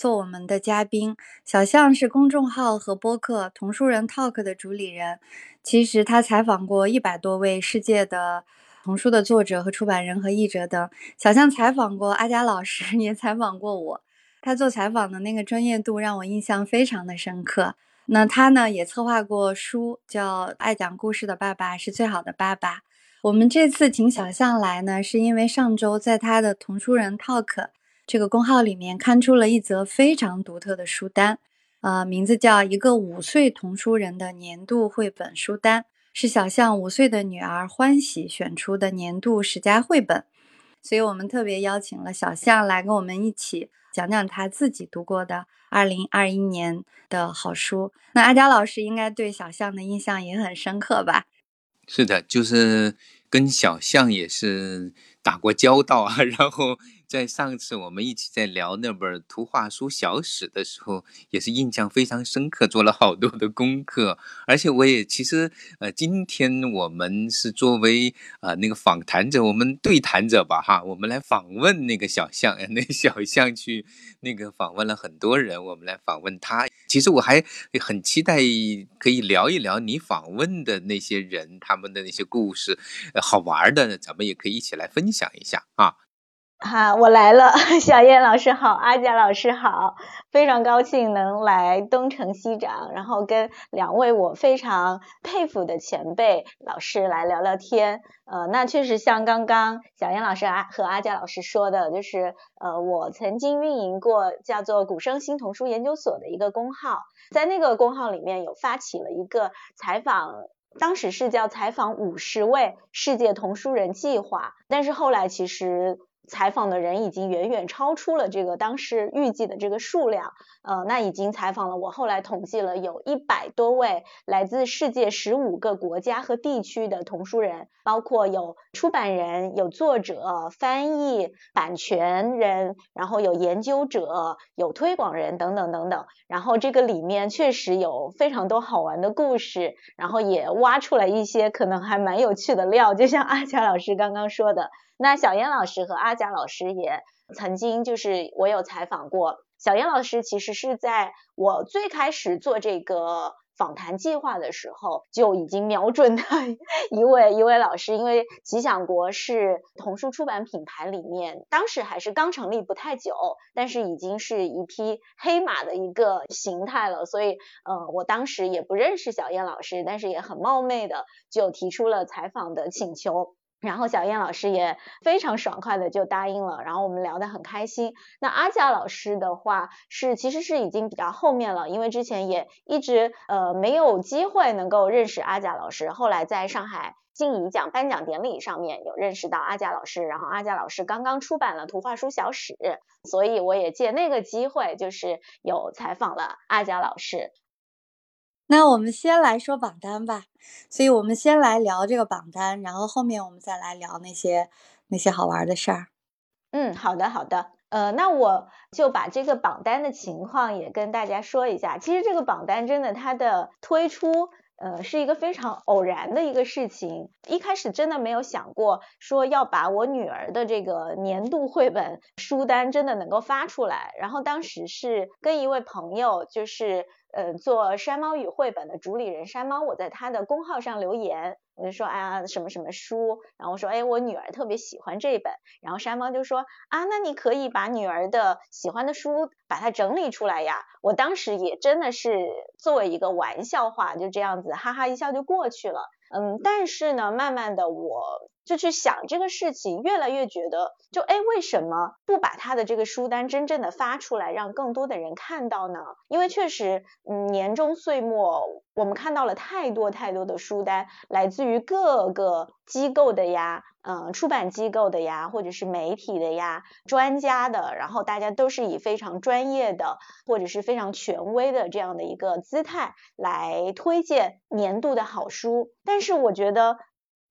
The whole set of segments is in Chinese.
做我们的嘉宾，小象是公众号和播客“童书人 Talk” 的主理人。其实他采访过一百多位世界的童书的作者和出版人和译者等。小象采访过阿佳老师，也采访过我。他做采访的那个专业度让我印象非常的深刻。那他呢，也策划过书，叫《爱讲故事的爸爸是最好的爸爸》。我们这次请小象来呢，是因为上周在他的“童书人 Talk”。这个公号里面刊出了一则非常独特的书单，呃，名字叫《一个五岁童书人的年度绘本书单》，是小象五岁的女儿欢喜选出的年度十佳绘本，所以我们特别邀请了小象来跟我们一起讲讲他自己读过的二零二一年的好书。那阿佳老师应该对小象的印象也很深刻吧？是的，就是跟小象也是打过交道啊，然后。在上次我们一起在聊那本图画书小史的时候，也是印象非常深刻，做了好多的功课。而且我也其实，呃，今天我们是作为啊那个访谈者，我们对谈者吧，哈，我们来访问那个小象，那小象去那个访问了很多人，我们来访问他。其实我还很期待可以聊一聊你访问的那些人，他们的那些故事，好玩的，咱们也可以一起来分享一下啊。哈，我来了，小燕老师好，阿佳老师好，非常高兴能来东城西长，然后跟两位我非常佩服的前辈老师来聊聊天。呃，那确实像刚刚小燕老师啊和阿佳老师说的，就是呃，我曾经运营过叫做古生新童书研究所的一个公号，在那个公号里面有发起了一个采访，当时是叫采访五十位世界童书人计划，但是后来其实。采访的人已经远远超出了这个当时预计的这个数量，呃，那已经采访了我后来统计了有一百多位来自世界十五个国家和地区的童书人，包括有出版人、有作者、翻译、版权人，然后有研究者、有推广人等等等等。然后这个里面确实有非常多好玩的故事，然后也挖出来一些可能还蛮有趣的料，就像阿佳老师刚刚说的。那小燕老师和阿贾老师也曾经就是我有采访过，小燕老师其实是在我最开始做这个访谈计划的时候就已经瞄准的 一位一位老师，因为吉祥国是童书出版品牌里面当时还是刚成立不太久，但是已经是一匹黑马的一个形态了，所以呃我当时也不认识小燕老师，但是也很冒昧的就提出了采访的请求。然后小燕老师也非常爽快的就答应了，然后我们聊得很开心。那阿佳老师的话是其实是已经比较后面了，因为之前也一直呃没有机会能够认识阿佳老师，后来在上海金怡奖颁奖典礼上面有认识到阿佳老师，然后阿佳老师刚刚出版了图画书小史，所以我也借那个机会就是有采访了阿佳老师。那我们先来说榜单吧，所以我们先来聊这个榜单，然后后面我们再来聊那些那些好玩的事儿。嗯，好的好的，呃，那我就把这个榜单的情况也跟大家说一下。其实这个榜单真的它的推出，呃，是一个非常偶然的一个事情。一开始真的没有想过说要把我女儿的这个年度绘本书单真的能够发出来。然后当时是跟一位朋友就是。呃，做山猫语绘本的主理人山猫，我在他的公号上留言，我就说，哎呀，什么什么书，然后我说，哎，我女儿特别喜欢这本，然后山猫就说，啊，那你可以把女儿的喜欢的书把它整理出来呀。我当时也真的是作为一个玩笑话，就这样子哈哈一笑就过去了。嗯，但是呢，慢慢的我。就去想这个事情，越来越觉得，就哎，为什么不把他的这个书单真正的发出来，让更多的人看到呢？因为确实，嗯，年终岁末，我们看到了太多太多的书单，来自于各个机构的呀，嗯，出版机构的呀，或者是媒体的呀，专家的，然后大家都是以非常专业的或者是非常权威的这样的一个姿态来推荐年度的好书。但是我觉得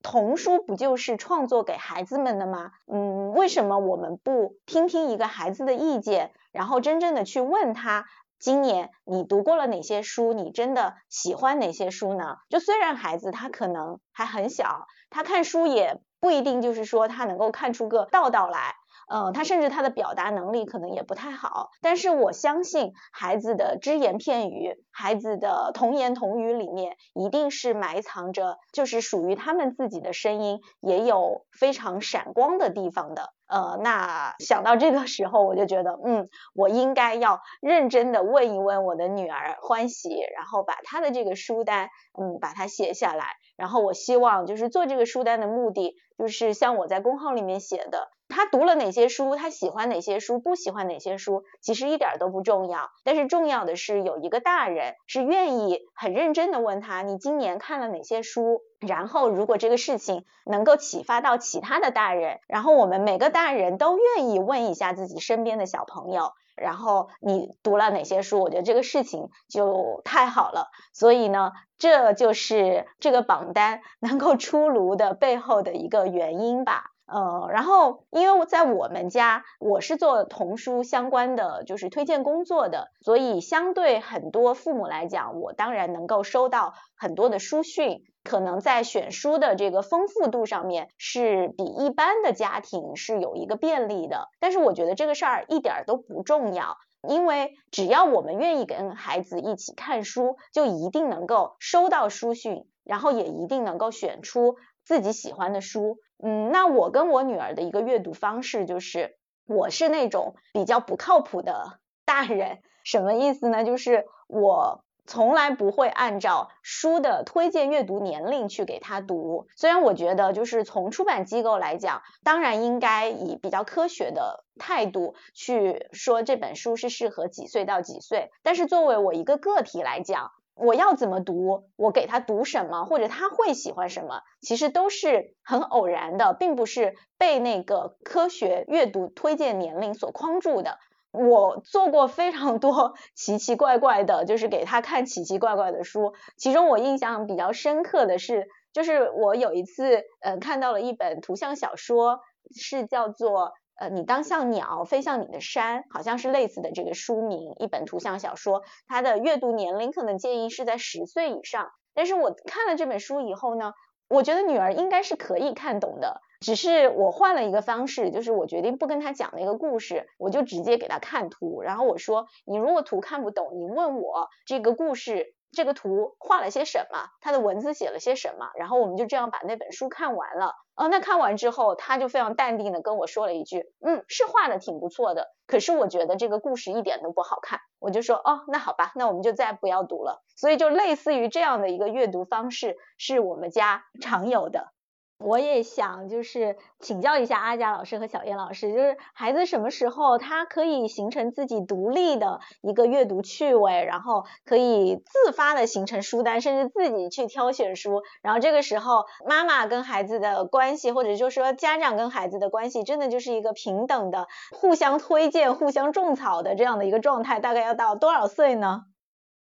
童书不就是创作给孩子们的吗？嗯，为什么我们不听听一个孩子的意见，然后真正的去问他？今年你读过了哪些书？你真的喜欢哪些书呢？就虽然孩子他可能还很小，他看书也不一定就是说他能够看出个道道来。呃，他甚至他的表达能力可能也不太好，但是我相信孩子的只言片语，孩子的童言童语里面一定是埋藏着就是属于他们自己的声音，也有非常闪光的地方的。呃，那想到这个时候，我就觉得，嗯，我应该要认真的问一问我的女儿欢喜，然后把她的这个书单，嗯，把它写下来。然后我希望就是做这个书单的目的，就是像我在公号里面写的。他读了哪些书？他喜欢哪些书？不喜欢哪些书？其实一点都不重要。但是重要的是有一个大人是愿意很认真的问他：你今年看了哪些书？然后如果这个事情能够启发到其他的大人，然后我们每个大人都愿意问一下自己身边的小朋友，然后你读了哪些书？我觉得这个事情就太好了。所以呢，这就是这个榜单能够出炉的背后的一个原因吧。呃，然后因为我在我们家，我是做童书相关的，就是推荐工作的，所以相对很多父母来讲，我当然能够收到很多的书讯，可能在选书的这个丰富度上面是比一般的家庭是有一个便利的。但是我觉得这个事儿一点都不重要，因为只要我们愿意跟孩子一起看书，就一定能够收到书讯，然后也一定能够选出自己喜欢的书。嗯，那我跟我女儿的一个阅读方式就是，我是那种比较不靠谱的大人，什么意思呢？就是我从来不会按照书的推荐阅读年龄去给她读。虽然我觉得，就是从出版机构来讲，当然应该以比较科学的态度去说这本书是适合几岁到几岁，但是作为我一个个体来讲。我要怎么读，我给他读什么，或者他会喜欢什么，其实都是很偶然的，并不是被那个科学阅读推荐年龄所框住的。我做过非常多 奇奇怪怪的，就是给他看奇奇怪怪的书。其中我印象比较深刻的是，就是我有一次，呃，看到了一本图像小说，是叫做。呃，你当像鸟飞向你的山，好像是类似的这个书名，一本图像小说，它的阅读年龄可能建议是在十岁以上。但是我看了这本书以后呢，我觉得女儿应该是可以看懂的，只是我换了一个方式，就是我决定不跟她讲那个故事，我就直接给她看图，然后我说，你如果图看不懂，你问我这个故事。这个图画了些什么？他的文字写了些什么？然后我们就这样把那本书看完了。哦，那看完之后，他就非常淡定的跟我说了一句：“嗯，是画的挺不错的，可是我觉得这个故事一点都不好看。”我就说：“哦，那好吧，那我们就再不要读了。”所以就类似于这样的一个阅读方式，是我们家常有的。我也想就是请教一下阿佳老师和小燕老师，就是孩子什么时候他可以形成自己独立的一个阅读趣味，然后可以自发的形成书单，甚至自己去挑选书，然后这个时候妈妈跟孩子的关系，或者就是说家长跟孩子的关系，真的就是一个平等的、互相推荐、互相种草的这样的一个状态，大概要到多少岁呢？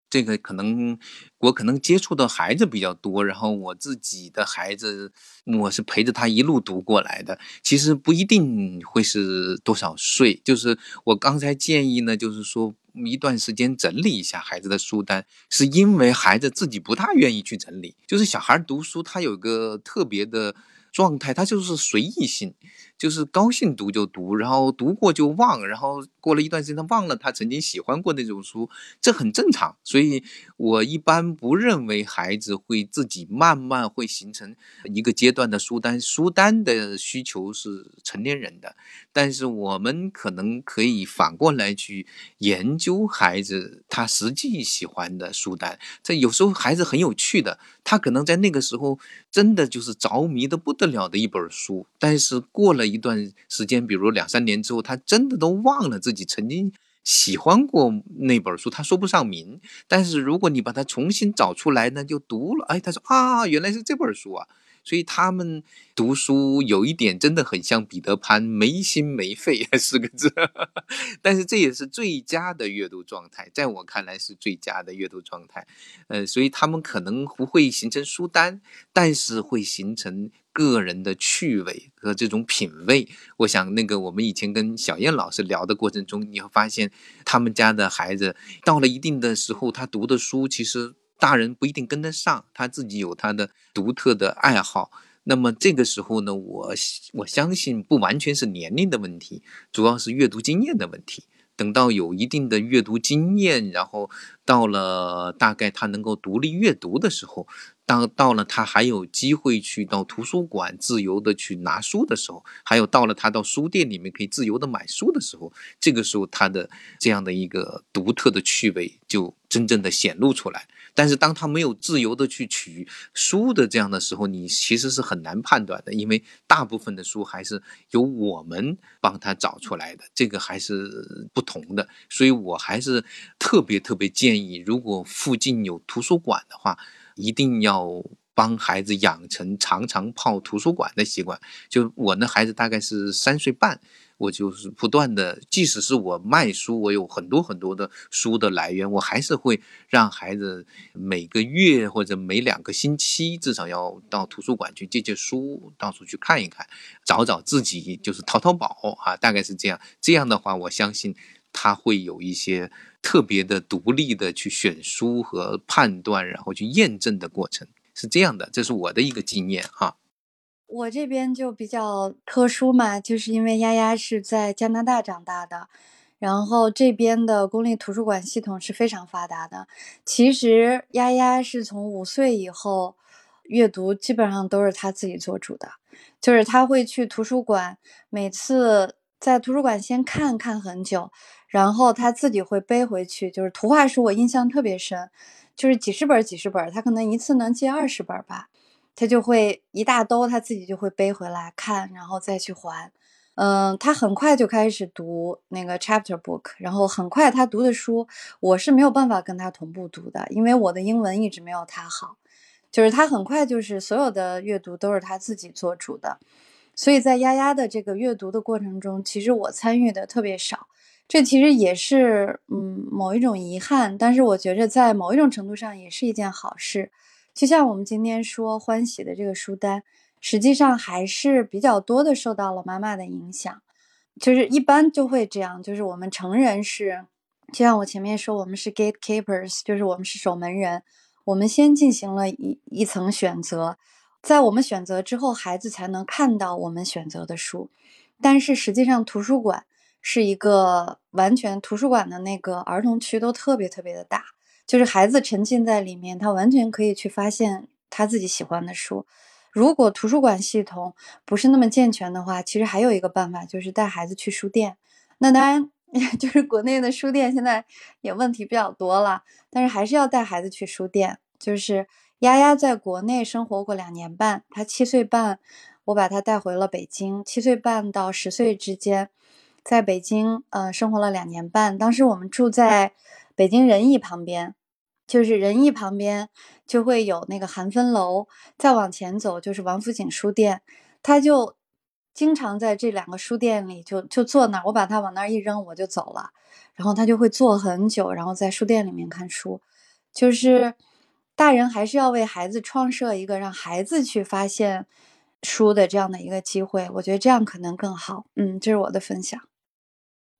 这个可能我可能接触的孩子比较多，然后我自己的孩子，我是陪着他一路读过来的。其实不一定会是多少岁，就是我刚才建议呢，就是说一段时间整理一下孩子的书单，是因为孩子自己不大愿意去整理。就是小孩读书，他有个特别的状态，他就是随意性。就是高兴读就读，然后读过就忘，然后过了一段时间他忘了他曾经喜欢过那种书，这很正常。所以我一般不认为孩子会自己慢慢会形成一个阶段的书单，书单的需求是成年人的。但是我们可能可以反过来去研究孩子他实际喜欢的书单。这有时候孩子很有趣的，他可能在那个时候真的就是着迷的不得了的一本书，但是过了。一段时间，比如两三年之后，他真的都忘了自己曾经喜欢过那本书，他说不上名，但是如果你把它重新找出来呢，就读了，哎，他说啊，原来是这本书啊。所以他们读书有一点真的很像彼得潘，没心没肺四个字。但是这也是最佳的阅读状态，在我看来是最佳的阅读状态。呃，所以他们可能不会形成书单，但是会形成个人的趣味和这种品味。我想那个我们以前跟小燕老师聊的过程中，你会发现他们家的孩子到了一定的时候，他读的书其实。大人不一定跟得上，他自己有他的独特的爱好。那么这个时候呢，我我相信不完全是年龄的问题，主要是阅读经验的问题。等到有一定的阅读经验，然后到了大概他能够独立阅读的时候，当到了他还有机会去到图书馆自由的去拿书的时候，还有到了他到书店里面可以自由的买书的时候，这个时候他的这样的一个独特的趣味就真正的显露出来。但是当他没有自由的去取书的这样的时候，你其实是很难判断的，因为大部分的书还是由我们帮他找出来的，这个还是不同的。所以我还是特别特别建议，如果附近有图书馆的话，一定要帮孩子养成常常泡图书馆的习惯。就我那孩子大概是三岁半。我就是不断的，即使是我卖书，我有很多很多的书的来源，我还是会让孩子每个月或者每两个星期至少要到图书馆去借借书，到处去看一看，找找自己就是淘淘宝啊，大概是这样。这样的话，我相信他会有一些特别的独立的去选书和判断，然后去验证的过程，是这样的。这是我的一个经验啊。我这边就比较特殊嘛，就是因为丫丫是在加拿大长大的，然后这边的公立图书馆系统是非常发达的。其实丫丫是从五岁以后，阅读基本上都是他自己做主的，就是他会去图书馆，每次在图书馆先看看很久，然后他自己会背回去。就是图画书，我印象特别深，就是几十本几十本，他可能一次能借二十本吧。他就会一大兜，他自己就会背回来看，然后再去还。嗯，他很快就开始读那个 chapter book，然后很快他读的书，我是没有办法跟他同步读的，因为我的英文一直没有他好。就是他很快就是所有的阅读都是他自己做主的，所以在丫丫的这个阅读的过程中，其实我参与的特别少。这其实也是嗯某一种遗憾，但是我觉着在某一种程度上也是一件好事。就像我们今天说欢喜的这个书单，实际上还是比较多的受到了妈妈的影响，就是一般就会这样，就是我们成人是，就像我前面说，我们是 gatekeepers，就是我们是守门人，我们先进行了一一层选择，在我们选择之后，孩子才能看到我们选择的书，但是实际上图书馆是一个完全图书馆的那个儿童区都特别特别的大。就是孩子沉浸在里面，他完全可以去发现他自己喜欢的书。如果图书馆系统不是那么健全的话，其实还有一个办法，就是带孩子去书店。那当然，就是国内的书店现在也问题比较多了，但是还是要带孩子去书店。就是丫丫在国内生活过两年半，她七岁半，我把她带回了北京。七岁半到十岁之间，在北京呃生活了两年半。当时我们住在北京人艺旁边。就是仁义旁边就会有那个韩芬楼，再往前走就是王府井书店，他就经常在这两个书店里就就坐那儿，我把他往那儿一扔我就走了，然后他就会坐很久，然后在书店里面看书。就是大人还是要为孩子创设一个让孩子去发现书的这样的一个机会，我觉得这样可能更好。嗯，这是我的分享。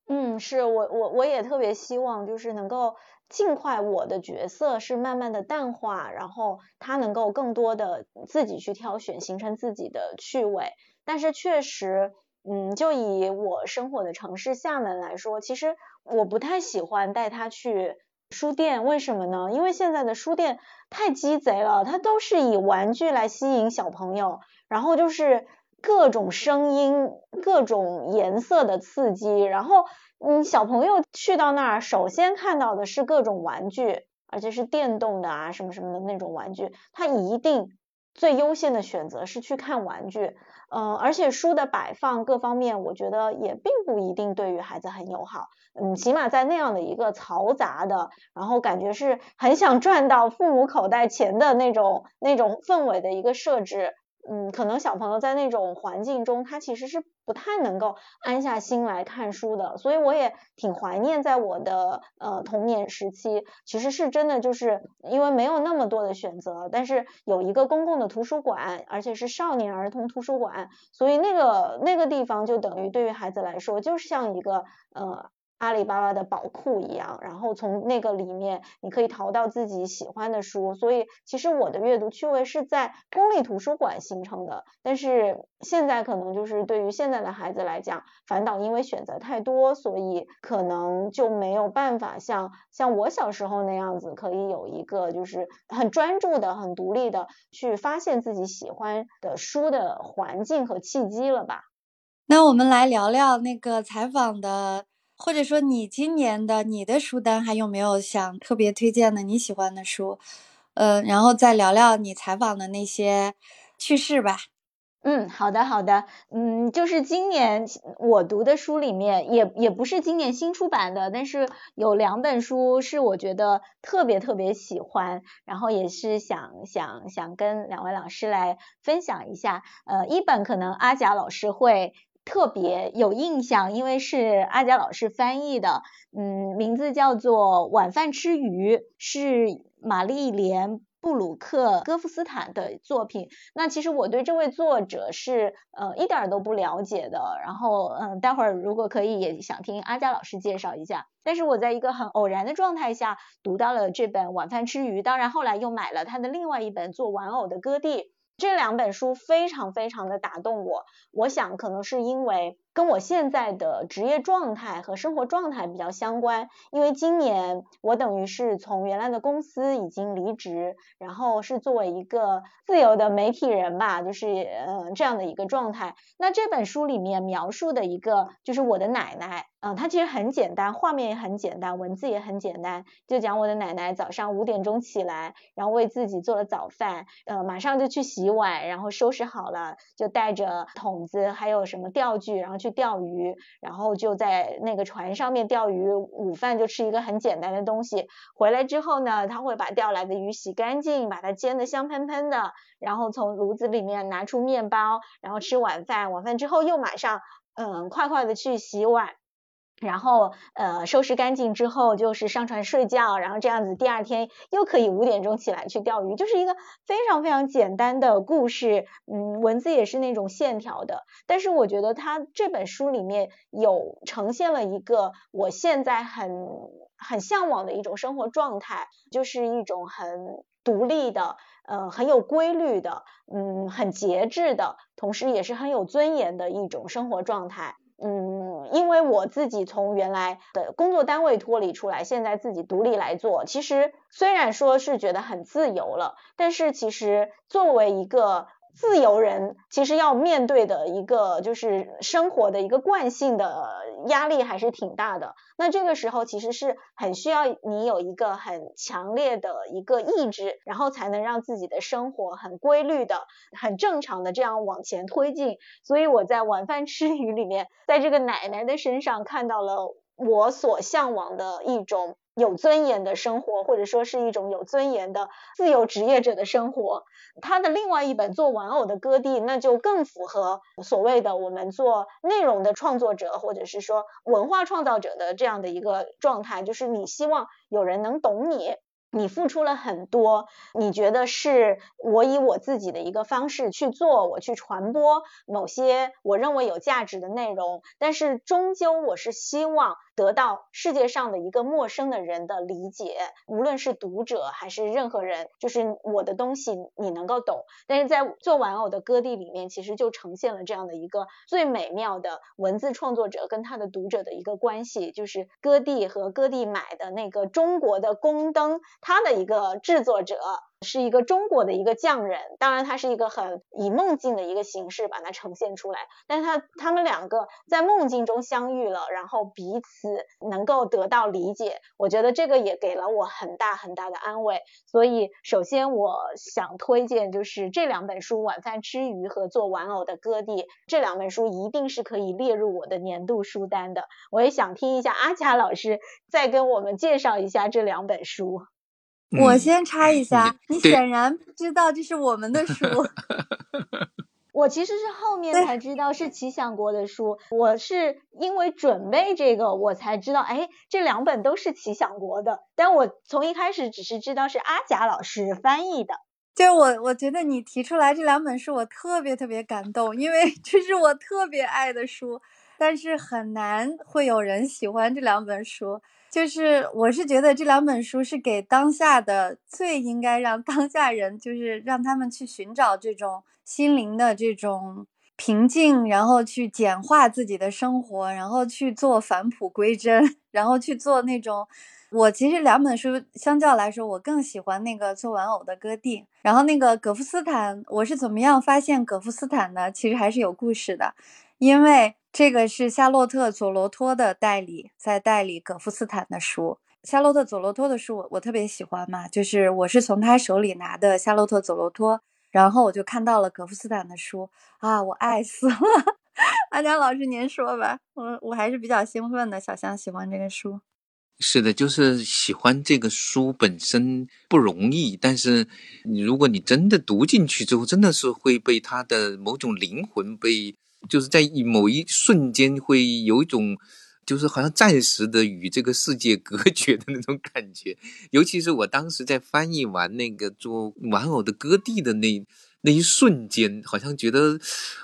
嗯，是我我我也特别希望就是能够。尽快，我的角色是慢慢的淡化，然后他能够更多的自己去挑选，形成自己的趣味。但是确实，嗯，就以我生活的城市厦门来说，其实我不太喜欢带他去书店。为什么呢？因为现在的书店太鸡贼了，它都是以玩具来吸引小朋友，然后就是各种声音、各种颜色的刺激，然后。嗯，小朋友去到那儿，首先看到的是各种玩具，而且是电动的啊，什么什么的那种玩具，他一定最优先的选择是去看玩具，嗯，而且书的摆放各方面，我觉得也并不一定对于孩子很友好，嗯，起码在那样的一个嘈杂的，然后感觉是很想赚到父母口袋钱的那种那种氛围的一个设置。嗯，可能小朋友在那种环境中，他其实是不太能够安下心来看书的，所以我也挺怀念在我的呃童年时期，其实是真的就是因为没有那么多的选择，但是有一个公共的图书馆，而且是少年儿童图书馆，所以那个那个地方就等于对于孩子来说，就是像一个呃。阿里巴巴的宝库一样，然后从那个里面你可以淘到自己喜欢的书，所以其实我的阅读趣味是在公立图书馆形成的。但是现在可能就是对于现在的孩子来讲，反倒因为选择太多，所以可能就没有办法像像我小时候那样子，可以有一个就是很专注的、很独立的去发现自己喜欢的书的环境和契机了吧？那我们来聊聊那个采访的。或者说，你今年的你的书单还有没有想特别推荐的你喜欢的书？呃，然后再聊聊你采访的那些趣事吧。嗯，好的，好的。嗯，就是今年我读的书里面，也也不是今年新出版的，但是有两本书是我觉得特别特别喜欢，然后也是想想想跟两位老师来分享一下。呃，一本可能阿甲老师会。特别有印象，因为是阿佳老师翻译的，嗯，名字叫做《晚饭吃鱼》，是玛丽莲布鲁克戈夫斯坦的作品。那其实我对这位作者是呃一点都不了解的，然后嗯，待会儿如果可以也想听阿佳老师介绍一下。但是我在一个很偶然的状态下读到了这本《晚饭吃鱼》，当然后来又买了他的另外一本《做玩偶的哥弟》。这两本书非常非常的打动我，我想可能是因为。跟我现在的职业状态和生活状态比较相关，因为今年我等于是从原来的公司已经离职，然后是作为一个自由的媒体人吧，就是嗯这样的一个状态。那这本书里面描述的一个就是我的奶奶，嗯，她其实很简单，画面也很简单，文字也很简单，就讲我的奶奶早上五点钟起来，然后为自己做了早饭，呃，马上就去洗碗，然后收拾好了，就带着桶子还有什么钓具，然后去。钓鱼，然后就在那个船上面钓鱼，午饭就吃一个很简单的东西。回来之后呢，他会把钓来的鱼洗干净，把它煎的香喷喷的，然后从炉子里面拿出面包，然后吃晚饭。晚饭之后又马上，嗯，快快的去洗碗。然后呃收拾干净之后就是上床睡觉，然后这样子第二天又可以五点钟起来去钓鱼，就是一个非常非常简单的故事，嗯，文字也是那种线条的，但是我觉得他这本书里面有呈现了一个我现在很很向往的一种生活状态，就是一种很独立的，呃，很有规律的，嗯，很节制的，同时也是很有尊严的一种生活状态。嗯，因为我自己从原来的工作单位脱离出来，现在自己独立来做，其实虽然说是觉得很自由了，但是其实作为一个。自由人其实要面对的一个就是生活的一个惯性的压力还是挺大的。那这个时候其实是很需要你有一个很强烈的一个意志，然后才能让自己的生活很规律的、很正常的这样往前推进。所以我在晚饭吃鱼里面，在这个奶奶的身上看到了我所向往的一种。有尊严的生活，或者说是一种有尊严的自由职业者的生活。他的另外一本做玩偶的歌地，那就更符合所谓的我们做内容的创作者，或者是说文化创造者的这样的一个状态，就是你希望有人能懂你。你付出了很多，你觉得是我以我自己的一个方式去做，我去传播某些我认为有价值的内容，但是终究我是希望得到世界上的一个陌生的人的理解，无论是读者还是任何人，就是我的东西你能够懂。但是在做玩偶的歌地里面，其实就呈现了这样的一个最美妙的文字创作者跟他的读者的一个关系，就是歌地和歌地买的那个中国的宫灯。他的一个制作者是一个中国的一个匠人，当然他是一个很以梦境的一个形式把它呈现出来，但是他他们两个在梦境中相遇了，然后彼此能够得到理解，我觉得这个也给了我很大很大的安慰。所以首先我想推荐就是这两本书《晚饭吃鱼》和《做玩偶的歌地》，这两本书一定是可以列入我的年度书单的。我也想听一下阿佳老师再跟我们介绍一下这两本书。我先插一下，你显然不知道这是我们的书。我其实是后面才知道是奇想国的书，我是因为准备这个我才知道，哎，这两本都是奇想国的，但我从一开始只是知道是阿贾老师翻译的。就我，我觉得你提出来这两本书，我特别特别感动，因为这是我特别爱的书，但是很难会有人喜欢这两本书。就是我是觉得这两本书是给当下的最应该让当下人，就是让他们去寻找这种心灵的这种平静，然后去简化自己的生活，然后去做返璞归真，然后去做那种。我其实两本书相较来说，我更喜欢那个做玩偶的歌地。然后那个葛夫斯坦，我是怎么样发现葛夫斯坦的？其实还是有故事的，因为这个是夏洛特·佐罗托的代理，在代理葛夫斯坦的书。夏洛特·佐罗托的书我我特别喜欢嘛，就是我是从他手里拿的夏洛特·佐罗托，然后我就看到了葛夫斯坦的书啊，我爱死了。阿佳老师您说吧，我我还是比较兴奋的，小象喜欢这个书。是的，就是喜欢这个书本身不容易，但是你如果你真的读进去之后，真的是会被他的某种灵魂被，就是在某一瞬间会有一种，就是好像暂时的与这个世界 隔绝的那种感觉。尤其是我当时在翻译完那个做玩偶的歌地的那那一瞬间，好像觉得，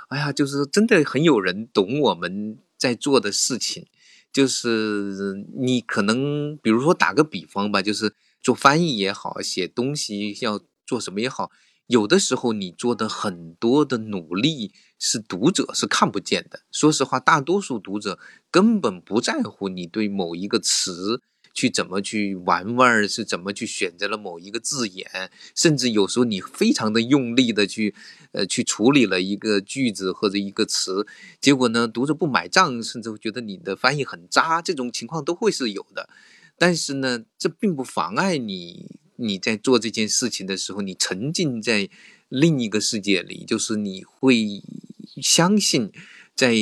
哎呀，就是真的很有人懂我们在做的事情。就是你可能，比如说打个比方吧，就是做翻译也好，写东西要做什么也好，有的时候你做的很多的努力是读者是看不见的。说实话，大多数读者根本不在乎你对某一个词去怎么去玩味儿，是怎么去选择了某一个字眼，甚至有时候你非常的用力的去，呃，去处理了一个句子或者一个词，结果呢，读者不买账，甚至会觉得你的翻译很渣，这种情况都会是有的。但是呢，这并不妨碍你你在做这件事情的时候，你沉浸在另一个世界里，就是你会相信。在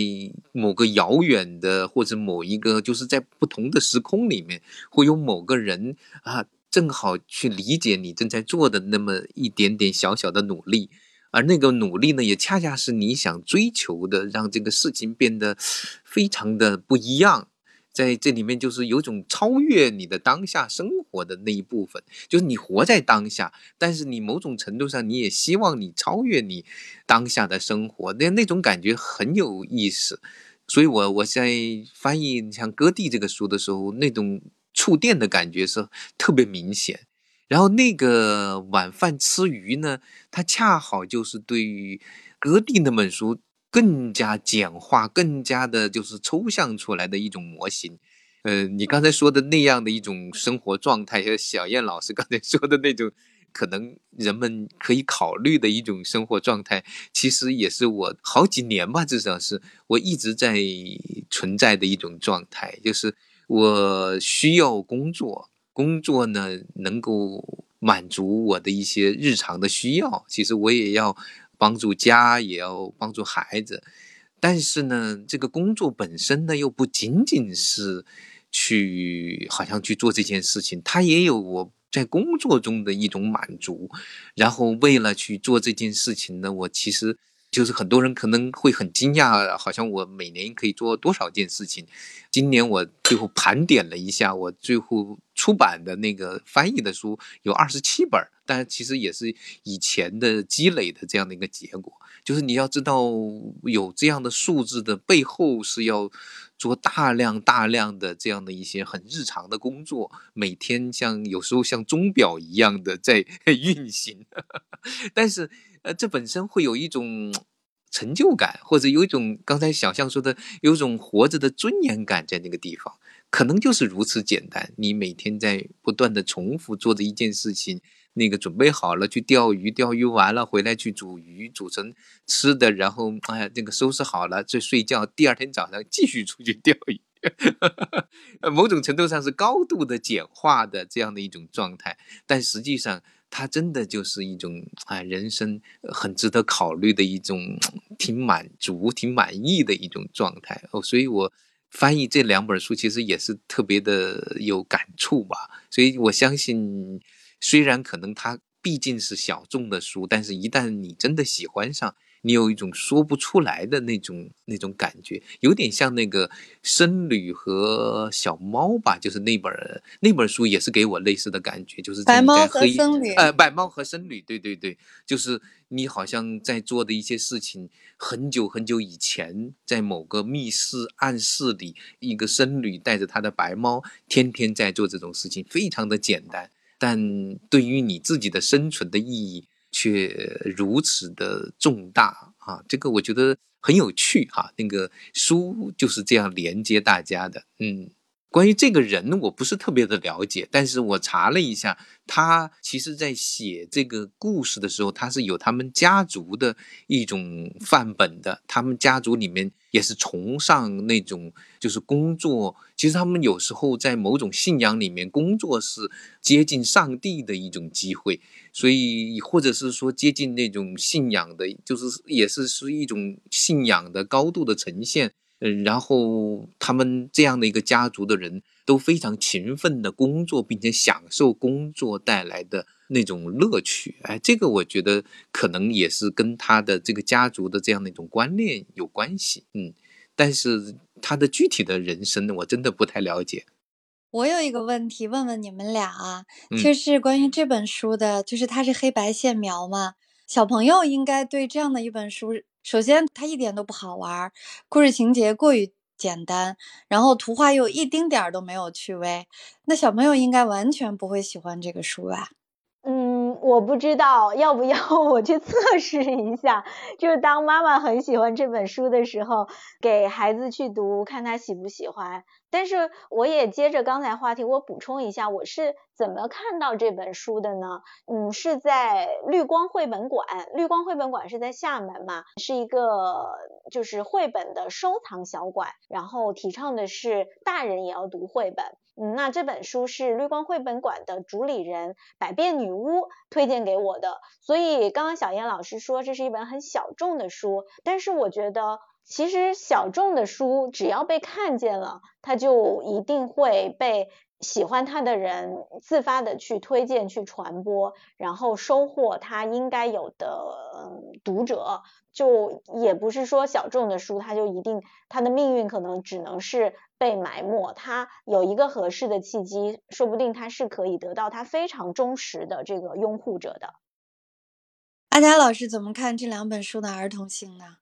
某个遥远的或者某一个，就是在不同的时空里面，会有某个人啊，正好去理解你正在做的那么一点点小小的努力，而那个努力呢，也恰恰是你想追求的，让这个事情变得非常的不一样。在这里面，就是有种超越你的当下生活的那一部分，就是你活在当下，但是你某种程度上，你也希望你超越你当下的生活，那那种感觉很有意思。所以我我在翻译像《割地》这个书的时候，那种触电的感觉是特别明显。然后那个晚饭吃鱼呢，它恰好就是对于《割地》那本书。更加简化、更加的就是抽象出来的一种模型，呃，你刚才说的那样的一种生活状态，像小燕老师刚才说的那种，可能人们可以考虑的一种生活状态，其实也是我好几年吧，至少是我一直在存在的一种状态，就是我需要工作，工作呢能够满足我的一些日常的需要，其实我也要。帮助家也要帮助孩子，但是呢，这个工作本身呢，又不仅仅是去好像去做这件事情，它也有我在工作中的一种满足。然后为了去做这件事情呢，我其实就是很多人可能会很惊讶，好像我每年可以做多少件事情。今年我最后盘点了一下，我最后出版的那个翻译的书有二十七本。但其实也是以前的积累的这样的一个结果，就是你要知道有这样的数字的背后是要做大量大量的这样的一些很日常的工作，每天像有时候像钟表一样的在 运行，但是呃这本身会有一种成就感，或者有一种刚才小象说的有一种活着的尊严感在那个地方，可能就是如此简单。你每天在不断的重复做的一件事情。那个准备好了去钓鱼，钓鱼完了回来去煮鱼，煮成吃的，然后哎呀，那个收拾好了就睡觉，第二天早上继续出去钓鱼。某种程度上是高度的简化的这样的一种状态，但实际上它真的就是一种啊，人生很值得考虑的一种 挺满足、挺满意的一种状态哦。所以我翻译这两本书，其实也是特别的有感触吧。所以我相信。虽然可能它毕竟是小众的书，但是一旦你真的喜欢上，你有一种说不出来的那种那种感觉，有点像那个僧侣和小猫吧，就是那本那本书也是给我类似的感觉，就是白猫和僧侣，呃，白猫和僧侣，对对对，就是你好像在做的一些事情，很久很久以前，在某个密室暗室里，一个僧侣带着他的白猫，天天在做这种事情，非常的简单。但对于你自己的生存的意义却如此的重大啊！这个我觉得很有趣哈。那个书就是这样连接大家的，嗯。关于这个人，我不是特别的了解，但是我查了一下，他其实在写这个故事的时候，他是有他们家族的一种范本的。他们家族里面也是崇尚那种，就是工作。其实他们有时候在某种信仰里面，工作是接近上帝的一种机会，所以或者是说接近那种信仰的，就是也是是一种信仰的高度的呈现。嗯，然后他们这样的一个家族的人都非常勤奋的工作，并且享受工作带来的那种乐趣。哎，这个我觉得可能也是跟他的这个家族的这样的一种观念有关系。嗯，但是他的具体的人生，我真的不太了解。我有一个问题问问你们俩啊，就是关于这本书的，就是它是黑白线描嘛？小朋友应该对这样的一本书。首先，它一点都不好玩，故事情节过于简单，然后图画又一丁点儿都没有趣味，那小朋友应该完全不会喜欢这个书吧？嗯，我不知道要不要 我去测试一下，就是当妈妈很喜欢这本书的时候，给孩子去读，看他喜不喜欢。但是我也接着刚才话题，我补充一下，我是怎么看到这本书的呢？嗯，是在绿光绘本馆，绿光绘本馆是在厦门嘛，是一个就是绘本的收藏小馆，然后提倡的是大人也要读绘本。嗯，那这本书是绿光绘本馆的主理人百变女巫推荐给我的，所以刚刚小燕老师说这是一本很小众的书，但是我觉得。其实小众的书，只要被看见了，它就一定会被喜欢它的人自发的去推荐、去传播，然后收获它应该有的读者。就也不是说小众的书，它就一定它的命运可能只能是被埋没。它有一个合适的契机，说不定它是可以得到它非常忠实的这个拥护者的。阿佳老师怎么看这两本书的儿童性呢？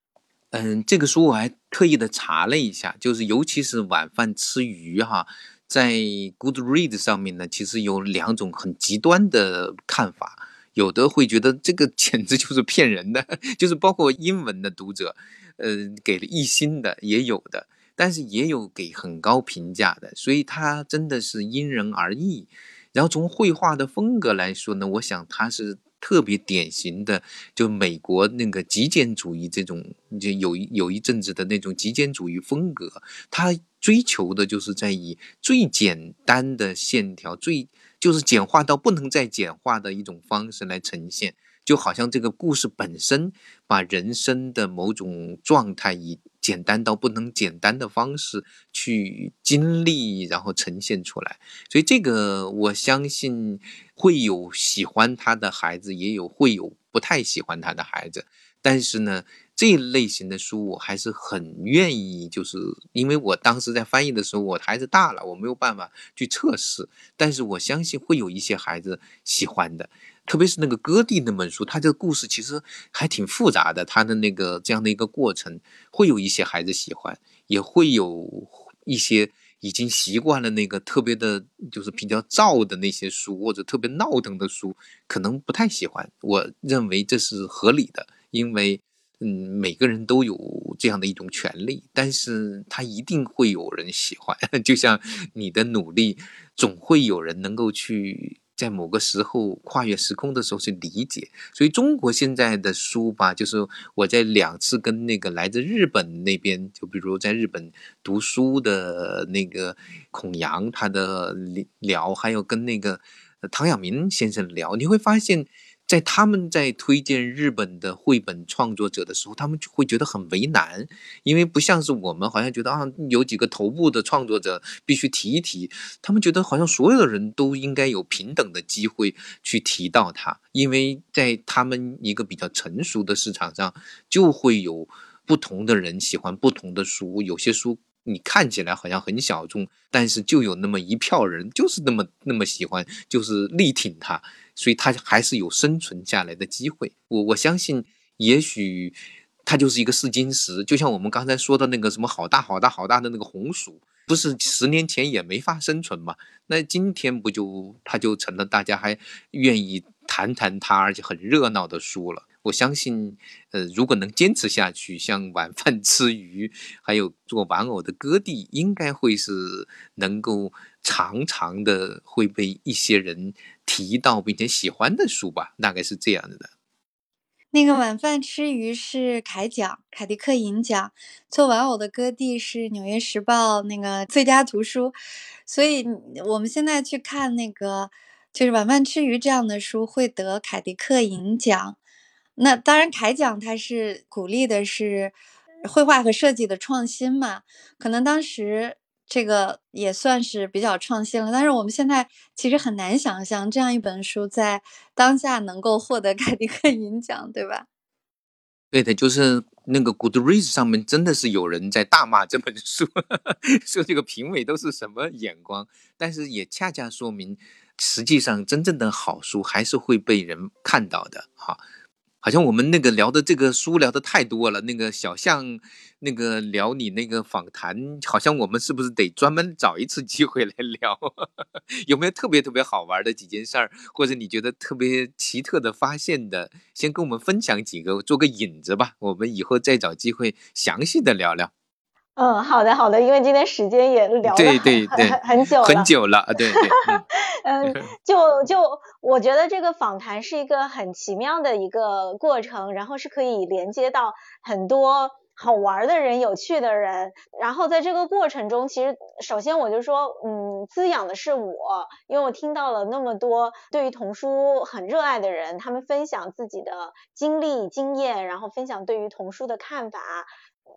嗯，这个书我还特意的查了一下，就是尤其是晚饭吃鱼哈，在 Goodreads 上面呢，其实有两种很极端的看法，有的会觉得这个简直就是骗人的，就是包括英文的读者，呃，给了一星的也有的，但是也有给很高评价的，所以它真的是因人而异。然后从绘画的风格来说呢，我想它是。特别典型的，就美国那个极简主义这种，就有一有一阵子的那种极简主义风格，他追求的就是在以最简单的线条，最就是简化到不能再简化的一种方式来呈现，就好像这个故事本身把人生的某种状态以。简单到不能简单的方式去经历，然后呈现出来。所以这个我相信会有喜欢他的孩子，也有会有不太喜欢他的孩子。但是呢，这类型的书我还是很愿意，就是因为我当时在翻译的时候，我孩子大了，我没有办法去测试。但是我相信会有一些孩子喜欢的。特别是那个割地那本书，它这个故事其实还挺复杂的。它的那个这样的一个过程，会有一些孩子喜欢，也会有一些已经习惯了那个特别的，就是比较燥的那些书，或者特别闹腾的书，可能不太喜欢。我认为这是合理的，因为嗯，每个人都有这样的一种权利，但是他一定会有人喜欢。就像你的努力，总会有人能够去。在某个时候跨越时空的时候去理解。所以中国现在的书吧，就是我在两次跟那个来自日本那边，就比如在日本读书的那个孔阳他的聊，还有跟那个唐晓明先生聊，你会发现。在他们在推荐日本的绘本创作者的时候，他们就会觉得很为难，因为不像是我们好像觉得啊，有几个头部的创作者必须提一提，他们觉得好像所有的人都应该有平等的机会去提到他，因为在他们一个比较成熟的市场上，就会有不同的人喜欢不同的书，有些书你看起来好像很小众，但是就有那么一票人就是那么那么喜欢，就是力挺他。所以它还是有生存下来的机会。我我相信，也许它就是一个试金石。就像我们刚才说的那个什么好大好大好大的那个红薯，不是十年前也没法生存嘛？那今天不就它就成了大家还愿意谈谈它，而且很热闹的书了。我相信，呃，如果能坚持下去，像晚饭吃鱼，还有做玩偶的割地，应该会是能够常常的会被一些人。提到并且喜欢的书吧，大概是这样子的。那个晚饭吃鱼是凯奖，凯迪克银奖；做玩偶的割地是纽约时报那个最佳图书。所以我们现在去看那个，就是晚饭吃鱼这样的书会得凯迪克银奖。那当然，凯奖它是鼓励的是绘画和设计的创新嘛，可能当时。这个也算是比较创新了，但是我们现在其实很难想象这样一本书在当下能够获得凯迪克银奖，对吧？对的，就是那个 Goodreads 上面真的是有人在大骂这本书，说这个评委都是什么眼光，但是也恰恰说明，实际上真正的好书还是会被人看到的，哈。好像我们那个聊的这个书聊的太多了，那个小象，那个聊你那个访谈，好像我们是不是得专门找一次机会来聊？有没有特别特别好玩的几件事儿，或者你觉得特别奇特的发现的，先跟我们分享几个，做个引子吧，我们以后再找机会详细的聊聊。嗯，好的好的，因为今天时间也聊了对对对很久很久了，对对。嗯，就就我觉得这个访谈是一个很奇妙的一个过程，然后是可以连接到很多好玩的人、有趣的人。然后在这个过程中，其实首先我就说，嗯，滋养的是我，因为我听到了那么多对于童书很热爱的人，他们分享自己的经历经验，然后分享对于童书的看法。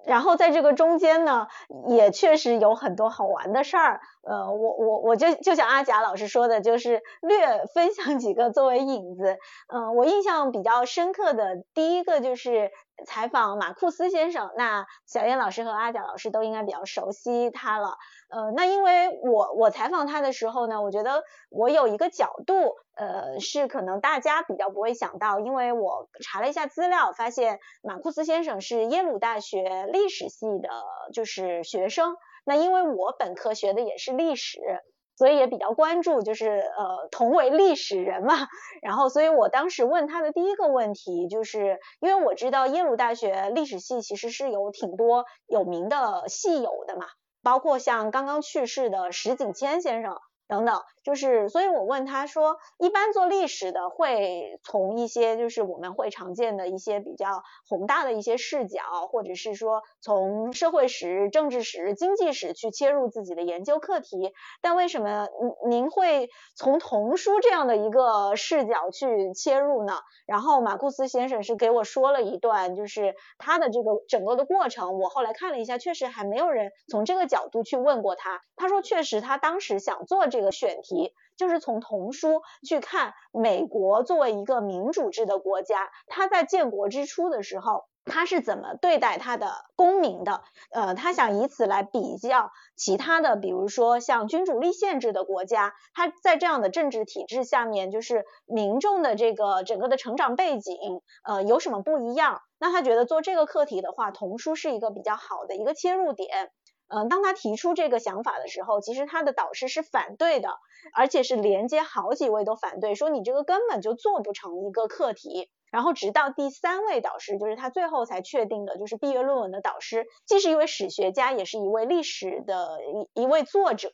然后在这个中间呢，也确实有很多好玩的事儿。呃，我我我就就像阿贾老师说的，就是略 分享几个作为引子。嗯，我印象比较深刻的第一个就是采访马库斯先生。那小燕老师和阿贾老师都应该比较熟悉他了。呃，那因为我我采访他的时候呢，我觉得我有一个角度，呃，是可能大家比较不会想到，因为我查了一下资料，发现马库斯先生是耶鲁大学历史系的，就是学生。那因为我本科学的也是历史，所以也比较关注，就是呃同为历史人嘛。然后，所以我当时问他的第一个问题，就是因为我知道耶鲁大学历史系其实是有挺多有名的系友的嘛，包括像刚刚去世的石景谦先生。等等，就是，所以我问他说，一般做历史的会从一些就是我们会常见的一些比较宏大的一些视角，或者是说从社会史、政治史、经济史去切入自己的研究课题，但为什么您会从童书这样的一个视角去切入呢？然后马库斯先生是给我说了一段，就是他的这个整个的过程，我后来看了一下，确实还没有人从这个角度去问过他。他说，确实他当时想做。这个选题就是从童书去看美国作为一个民主制的国家，他在建国之初的时候，他是怎么对待他的公民的？呃，他想以此来比较其他的，比如说像君主立宪制的国家，他在这样的政治体制下面，就是民众的这个整个的成长背景，呃，有什么不一样？那他觉得做这个课题的话，童书是一个比较好的一个切入点。嗯，当他提出这个想法的时候，其实他的导师是反对的，而且是连接好几位都反对，说你这个根本就做不成一个课题。然后直到第三位导师，就是他最后才确定的，就是毕业论文的导师，既是一位史学家，也是一位历史的一一位作者。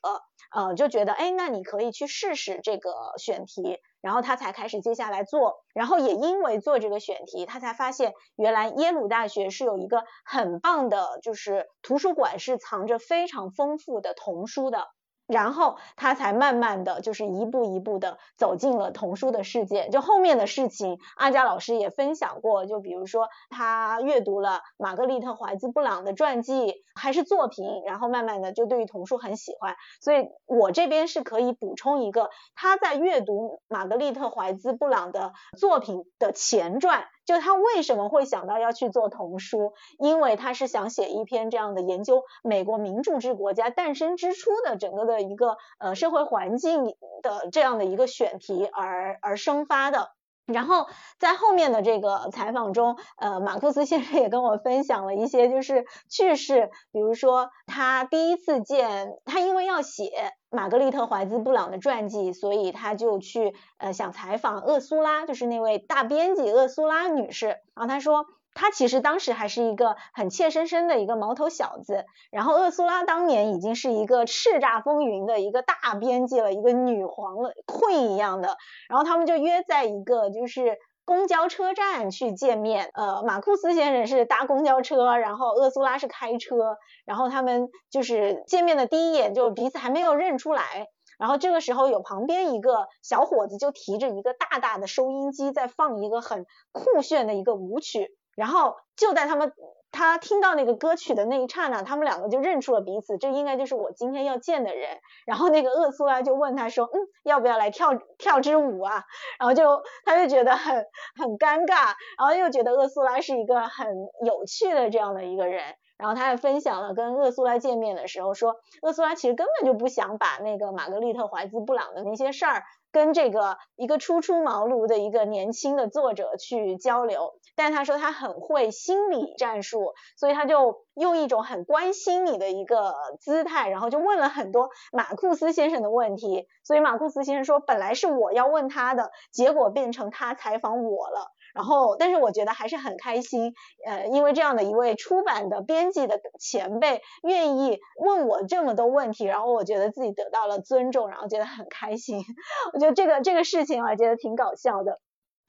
呃，就觉得哎，那你可以去试试这个选题，然后他才开始接下来做，然后也因为做这个选题，他才发现原来耶鲁大学是有一个很棒的，就是图书馆是藏着非常丰富的童书的。然后他才慢慢的就是一步一步的走进了童书的世界。就后面的事情，阿佳老师也分享过。就比如说他阅读了玛格丽特怀兹布朗的传记，还是作品，然后慢慢的就对于童书很喜欢。所以我这边是可以补充一个，他在阅读玛格丽特怀兹布朗的作品的前传。就他为什么会想到要去做童书？因为他是想写一篇这样的研究美国民主制国家诞生之初的整个的一个呃社会环境的这样的一个选题而而生发的。然后在后面的这个采访中，呃，马库斯先生也跟我分享了一些就是趣事，比如说他第一次见他，因为要写。玛格丽特怀兹布朗的传记，所以他就去呃想采访厄苏拉，就是那位大编辑厄苏拉女士。然后他说，他其实当时还是一个很怯生生的一个毛头小子，然后厄苏拉当年已经是一个叱咤风云的一个大编辑了，一个女皇了，queen 一样的。然后他们就约在一个就是。公交车站去见面，呃，马库斯先生是搭公交车，然后厄苏拉是开车，然后他们就是见面的第一眼就彼此还没有认出来，然后这个时候有旁边一个小伙子就提着一个大大的收音机在放一个很酷炫的一个舞曲，然后就在他们。他听到那个歌曲的那一刹那，他们两个就认出了彼此，这应该就是我今天要见的人。然后那个厄苏拉就问他说：“嗯，要不要来跳跳支舞啊？”然后就他就觉得很很尴尬，然后又觉得厄苏拉是一个很有趣的这样的一个人。然后他还分享了跟厄苏拉见面的时候，说厄苏拉其实根本就不想把那个玛格丽特怀兹布朗的那些事儿。跟这个一个初出茅庐的一个年轻的作者去交流，但他说他很会心理战术，所以他就用一种很关心你的一个姿态，然后就问了很多马库斯先生的问题。所以马库斯先生说，本来是我要问他的，结果变成他采访我了。然后，但是我觉得还是很开心，呃，因为这样的一位出版的编辑的前辈愿意问我这么多问题，然后我觉得自己得到了尊重，然后觉得很开心。我觉得这个这个事情，我觉得挺搞笑的。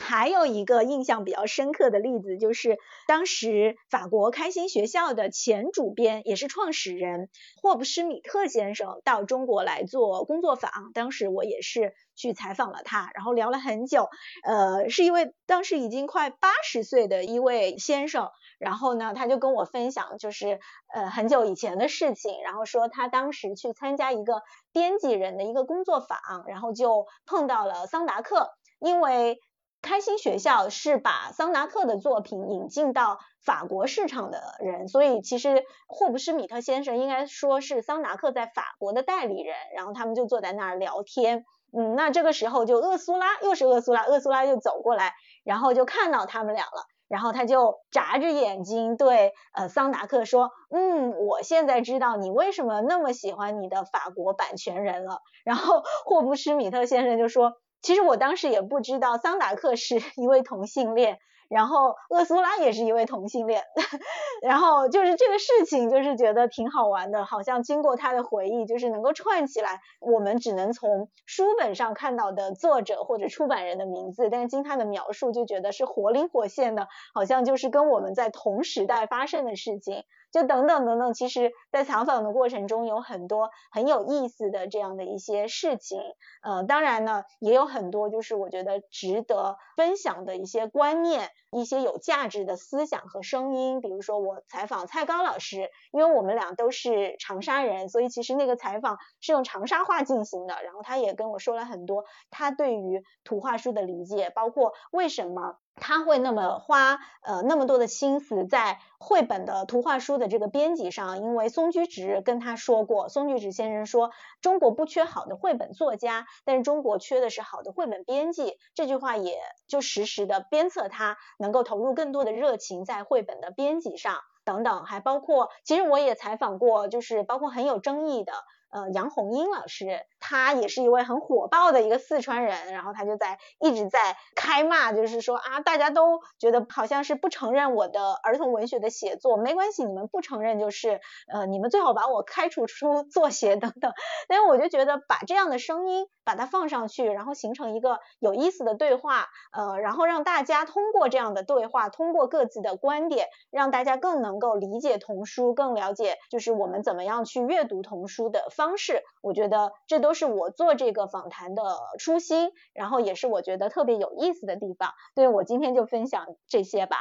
还有一个印象比较深刻的例子，就是当时法国开心学校的前主编，也是创始人霍布施米特先生到中国来做工作坊，当时我也是去采访了他，然后聊了很久。呃，是一位当时已经快八十岁的一位先生，然后呢，他就跟我分享，就是呃很久以前的事情，然后说他当时去参加一个编辑人的一个工作坊，然后就碰到了桑达克，因为。开心学校是把桑达克的作品引进到法国市场的人，所以其实霍布施米特先生应该说是桑达克在法国的代理人。然后他们就坐在那儿聊天，嗯，那这个时候就厄苏拉又是厄苏拉，厄苏拉就走过来，然后就看到他们俩了，然后他就眨着眼睛对呃桑达克说，嗯，我现在知道你为什么那么喜欢你的法国版权人了。然后霍布施米特先生就说。其实我当时也不知道桑达克是 一位同性恋。然后厄苏拉也是一位同性恋，然后就是这个事情，就是觉得挺好玩的，好像经过他的回忆，就是能够串起来。我们只能从书本上看到的作者或者出版人的名字，但是经他的描述，就觉得是活灵活现的，好像就是跟我们在同时代发生的事情，就等等等等。其实，在采访的过程中，有很多很有意思的这样的一些事情，呃，当然呢，也有很多就是我觉得值得分享的一些观念。一些有价值的思想和声音，比如说我采访蔡高老师，因为我们俩都是长沙人，所以其实那个采访是用长沙话进行的。然后他也跟我说了很多他对于图画书的理解，包括为什么。他会那么花呃那么多的心思在绘本的图画书的这个编辑上，因为松居直跟他说过，松居直先生说中国不缺好的绘本作家，但是中国缺的是好的绘本编辑。这句话也就实时的鞭策他能够投入更多的热情在绘本的编辑上等等，还包括其实我也采访过，就是包括很有争议的呃杨红英老师，他也是一位很火爆的一个四川人，然后他就在一直在开骂，就是说啊，大家都觉得好像是不承认我的儿童文学的写作，没关系，你们不承认就是呃，你们最好把我开除出作协等等。但是我就觉得把这样的声音把它放上去，然后形成一个有意思的对话，呃，然后让大家通过这样的对话，通过各自的观点，让大家更能够理解童书，更了解就是我们怎么样去阅读童书的方式。我觉得这都是我做这个访谈的初心，然后也是我觉得特别有意思的地方。对我今天就分享这些吧。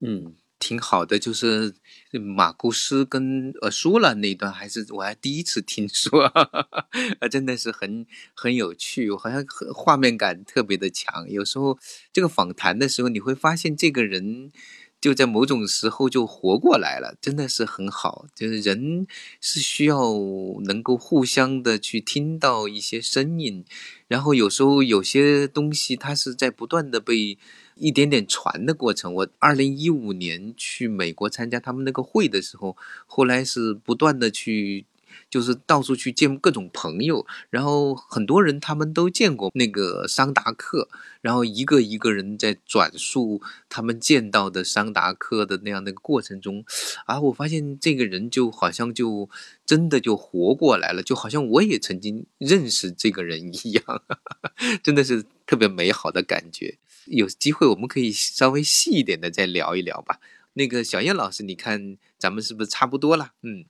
嗯。挺好的，就是马库斯跟呃苏了那段，还是我还第一次听说，啊，真的是很很有趣，好像画面感特别的强。有时候这个访谈的时候，你会发现这个人就在某种时候就活过来了，真的是很好。就是人是需要能够互相的去听到一些声音，然后有时候有些东西它是在不断的被。一点点传的过程。我二零一五年去美国参加他们那个会的时候，后来是不断的去，就是到处去见各种朋友，然后很多人他们都见过那个桑达克，然后一个一个人在转述他们见到的桑达克的那样的过程中，啊，我发现这个人就好像就真的就活过来了，就好像我也曾经认识这个人一样，真的是特别美好的感觉。有机会我们可以稍微细一点的再聊一聊吧。那个小燕老师，你看咱们是不是差不多了？嗯，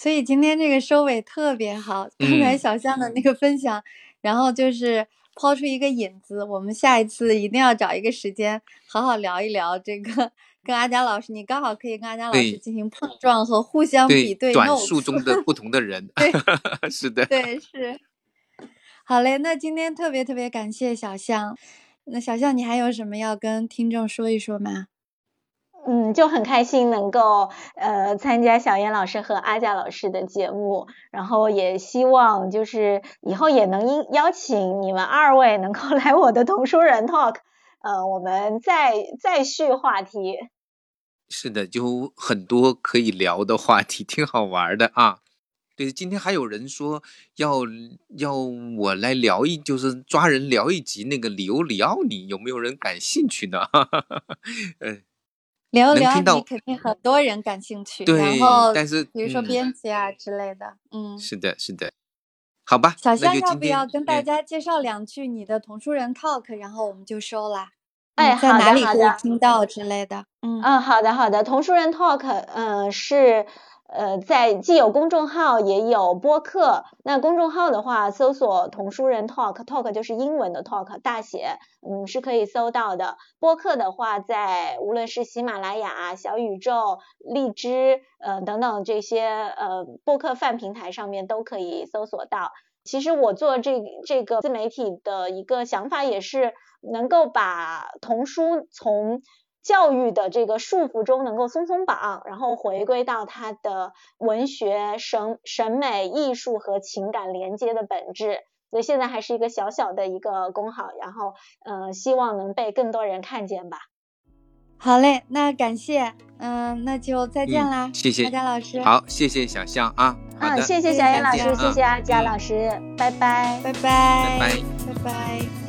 所以今天这个收尾特别好。刚才小象的那个分享，然后就是抛出一个引子，我们下一次一定要找一个时间好好聊一聊这个。跟阿佳老师，你刚好可以跟阿佳老师进行碰撞和互相比对，短述中的不同的人。对，是的，对是。好嘞，那今天特别特别感谢小象。那小象，你还有什么要跟听众说一说吗？嗯，就很开心能够呃参加小燕老师和阿佳老师的节目，然后也希望就是以后也能邀请你们二位能够 来我的童书人 talk，呃，我们再再续话题。是的，就很多可以聊的话题，挺好玩的啊。对，今天还有人说要要我来聊一，就是抓人聊一集那个里欧里奥尼，有没有人感兴趣呢？嗯，欧里奥尼肯定很多人感兴趣。对，然后但是比如说编辑啊之类的，嗯，是的，是的，好吧。小夏要不要跟大家介绍两句你的同书人 talk，然后我们就收了。哎，在哪里可以听到之类的？嗯嗯，好的好的，童书人 talk，嗯是。呃，在既有公众号也有播客。那公众号的话，搜索“童书人 talk”，talk 就是英文的 talk，大写，嗯，是可以搜到的。播客的话，在无论是喜马拉雅、小宇宙、荔枝，呃等等这些呃播客泛平台上面都可以搜索到。其实我做这这个自媒体的一个想法，也是能够把童书从。教育的这个束缚中能够松松绑，然后回归到他的文学审审美艺术和情感连接的本质。所以现在还是一个小小的一个工号，然后嗯，希望能被更多人看见吧。好嘞，那感谢，嗯，那就再见啦，谢谢阿佳老师。好，谢谢小象啊。嗯，谢谢小燕老师，谢谢阿佳老师，拜拜，拜拜，拜拜，拜拜。